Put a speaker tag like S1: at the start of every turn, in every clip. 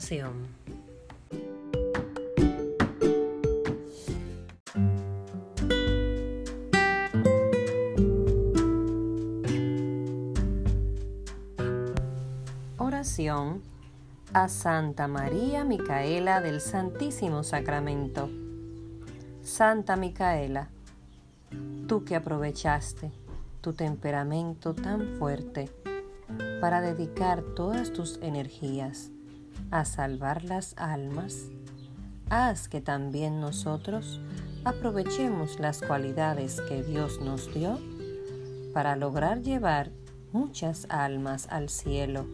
S1: Oración. Oración a Santa María Micaela del Santísimo Sacramento. Santa Micaela, tú que aprovechaste tu temperamento tan fuerte para dedicar todas tus energías a salvar las almas, haz que también nosotros aprovechemos las cualidades que Dios nos dio para lograr llevar muchas almas al cielo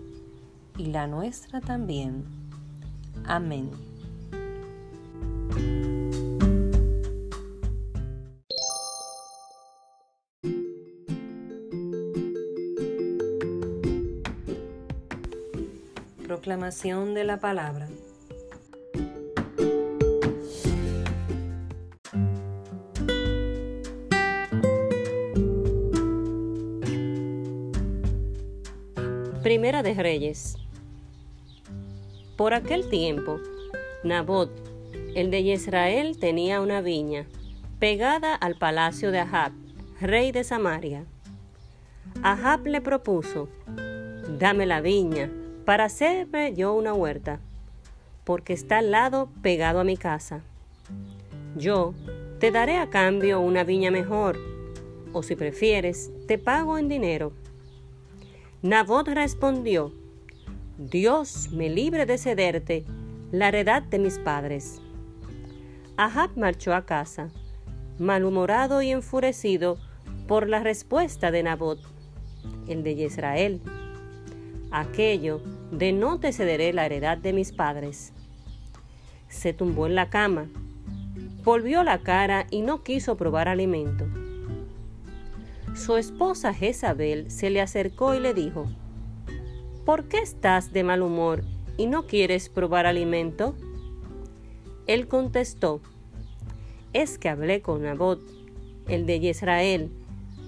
S1: y la nuestra también. Amén. Proclamación de la palabra. Primera de Reyes. Por aquel tiempo, Nabot, el de Israel, tenía una viña pegada al palacio de Ahab, rey de Samaria. Ahab le propuso, dame la viña para hacerme yo una huerta, porque está al lado pegado a mi casa. Yo te daré a cambio una viña mejor, o si prefieres, te pago en dinero. Nabot respondió, Dios me libre de cederte la heredad de mis padres. Ahab marchó a casa, malhumorado y enfurecido por la respuesta de Nabot, el de Israel. Aquello de no te cederé la heredad de mis padres. Se tumbó en la cama, volvió la cara y no quiso probar alimento. Su esposa Jezabel se le acercó y le dijo, ¿por qué estás de mal humor y no quieres probar alimento? Él contestó, es que hablé con Nabot, el de Israel,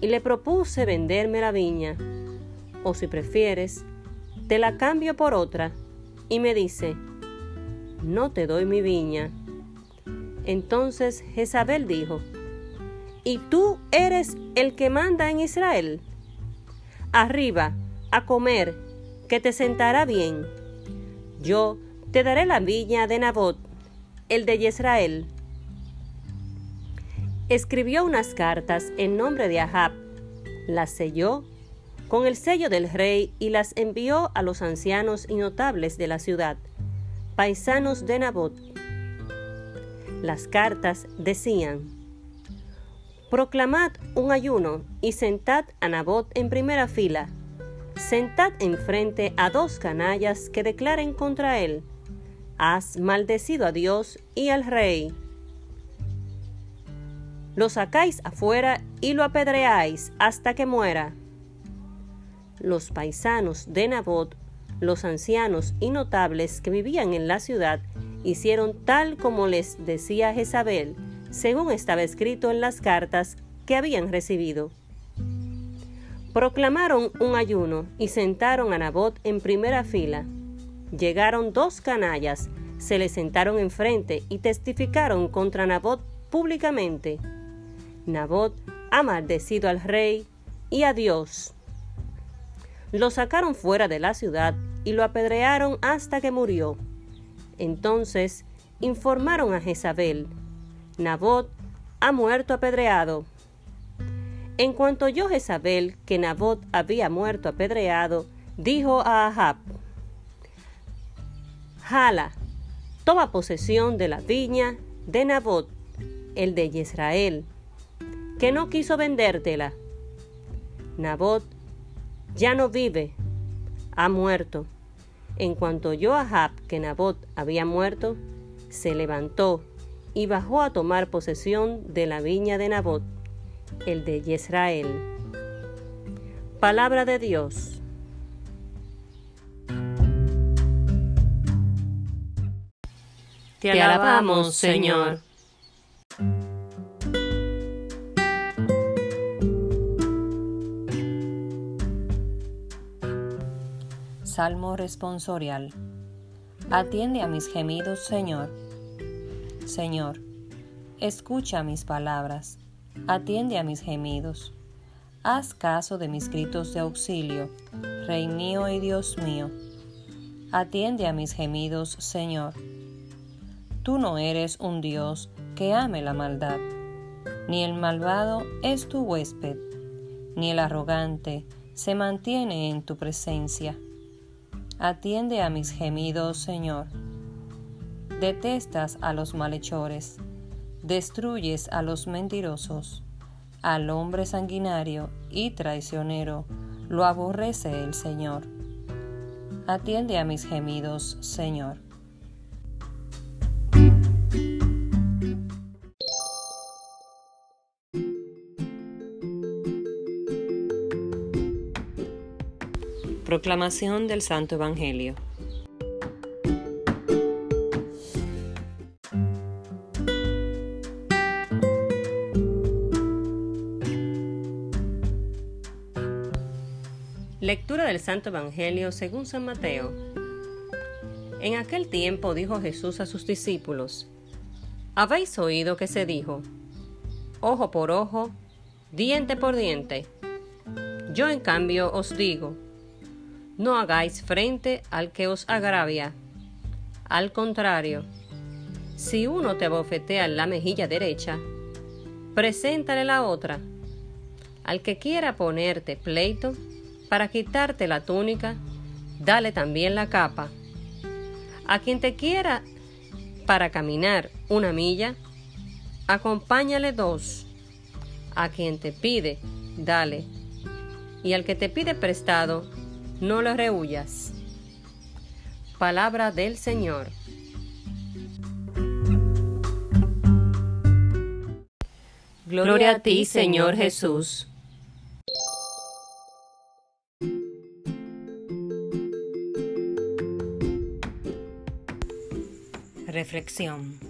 S1: y le propuse venderme la viña, o si prefieres, te la cambio por otra, y me dice, no te doy mi viña. Entonces Jezabel dijo, ¿y tú eres el que manda en Israel? Arriba, a comer, que te sentará bien. Yo te daré la viña de Nabot, el de Israel. Escribió unas cartas en nombre de Ahab, las selló con el sello del rey y las envió a los ancianos y notables de la ciudad, paisanos de Nabot. Las cartas decían, Proclamad un ayuno y sentad a Nabot en primera fila sentad enfrente a dos canallas que declaren contra él, has maldecido a Dios y al rey. Lo sacáis afuera y lo apedreáis hasta que muera. Los paisanos de Nabot, los ancianos y notables que vivían en la ciudad, hicieron tal como les decía Jezabel, según estaba escrito en las cartas que habían recibido. Proclamaron un ayuno y sentaron a Nabot en primera fila. Llegaron dos canallas, se le sentaron enfrente y testificaron contra Nabot públicamente. Nabot ha maldecido al rey y a Dios. Lo sacaron fuera de la ciudad y lo apedrearon hasta que murió. Entonces informaron a Jezabel, Nabot ha muerto apedreado. En cuanto oyó Jezabel que Nabot había muerto apedreado, dijo a Ahab, Jala, toma posesión de la viña de Nabot, el de Israel, que no quiso vendértela. Nabot ya no vive, ha muerto. En cuanto oyó Ahab que Nabot había muerto, se levantó y bajó a tomar posesión de la viña de Nabot el de Israel. Palabra de Dios. Te alabamos, Señor. Salmo responsorial.
S2: Atiende a mis gemidos, Señor. Señor, escucha mis palabras, atiende a mis gemidos. Haz caso de mis gritos de auxilio, Rey mío y Dios mío. Atiende a mis gemidos, Señor. Tú no eres un Dios que ame la maldad, ni el malvado es tu huésped, ni el arrogante se mantiene en tu presencia. Atiende a mis gemidos, Señor. Detestas a los malhechores, destruyes a los mentirosos, al hombre sanguinario y traicionero, lo aborrece el Señor. Atiende a mis gemidos, Señor.
S1: Proclamación del Santo Evangelio. Lectura del Santo Evangelio según San Mateo. En aquel tiempo dijo Jesús a sus discípulos, Habéis oído que se dijo, ojo por ojo, diente por diente. Yo en cambio os digo, no hagáis frente al que os agravia. Al contrario, si uno te bofetea en la mejilla derecha, preséntale la otra. Al que quiera ponerte pleito, para quitarte la túnica, dale también la capa. A quien te quiera para caminar una milla, acompáñale dos. A quien te pide, dale. Y al que te pide prestado, no lo rehuyas. Palabra del Señor. Gloria a ti, Señor Jesús. Reflexión.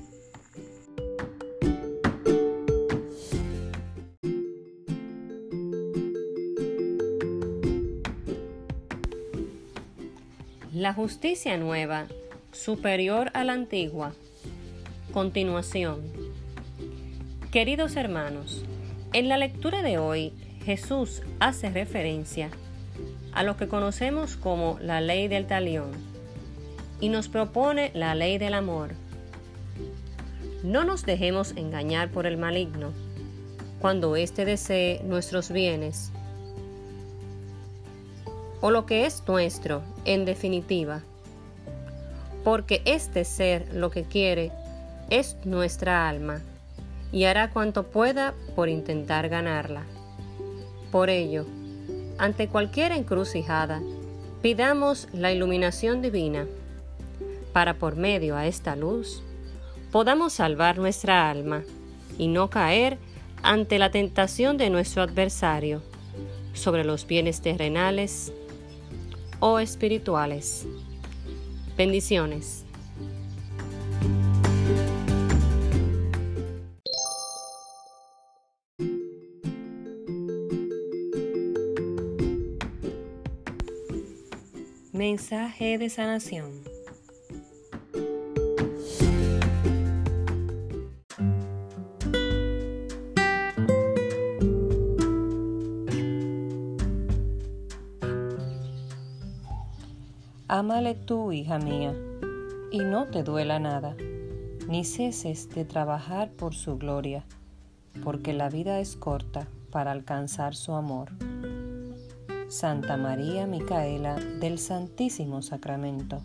S1: La justicia nueva, superior a la antigua. Continuación. Queridos hermanos, en la lectura de hoy Jesús hace referencia a lo que conocemos como la ley del talión y nos propone la ley del amor. No nos dejemos engañar por el maligno cuando éste desee nuestros bienes o lo que es nuestro, en definitiva. Porque este ser lo que quiere es nuestra alma y hará cuanto pueda por intentar ganarla. Por ello, ante cualquier encrucijada, pidamos la iluminación divina para por medio a esta luz podamos salvar nuestra alma y no caer ante la tentación de nuestro adversario sobre los bienes terrenales o espirituales. Bendiciones.
S2: Mensaje de sanación. Ámale tú, hija mía, y no te duela nada, ni ceses de trabajar por su gloria, porque la vida es corta para alcanzar su amor. Santa María Micaela del Santísimo Sacramento.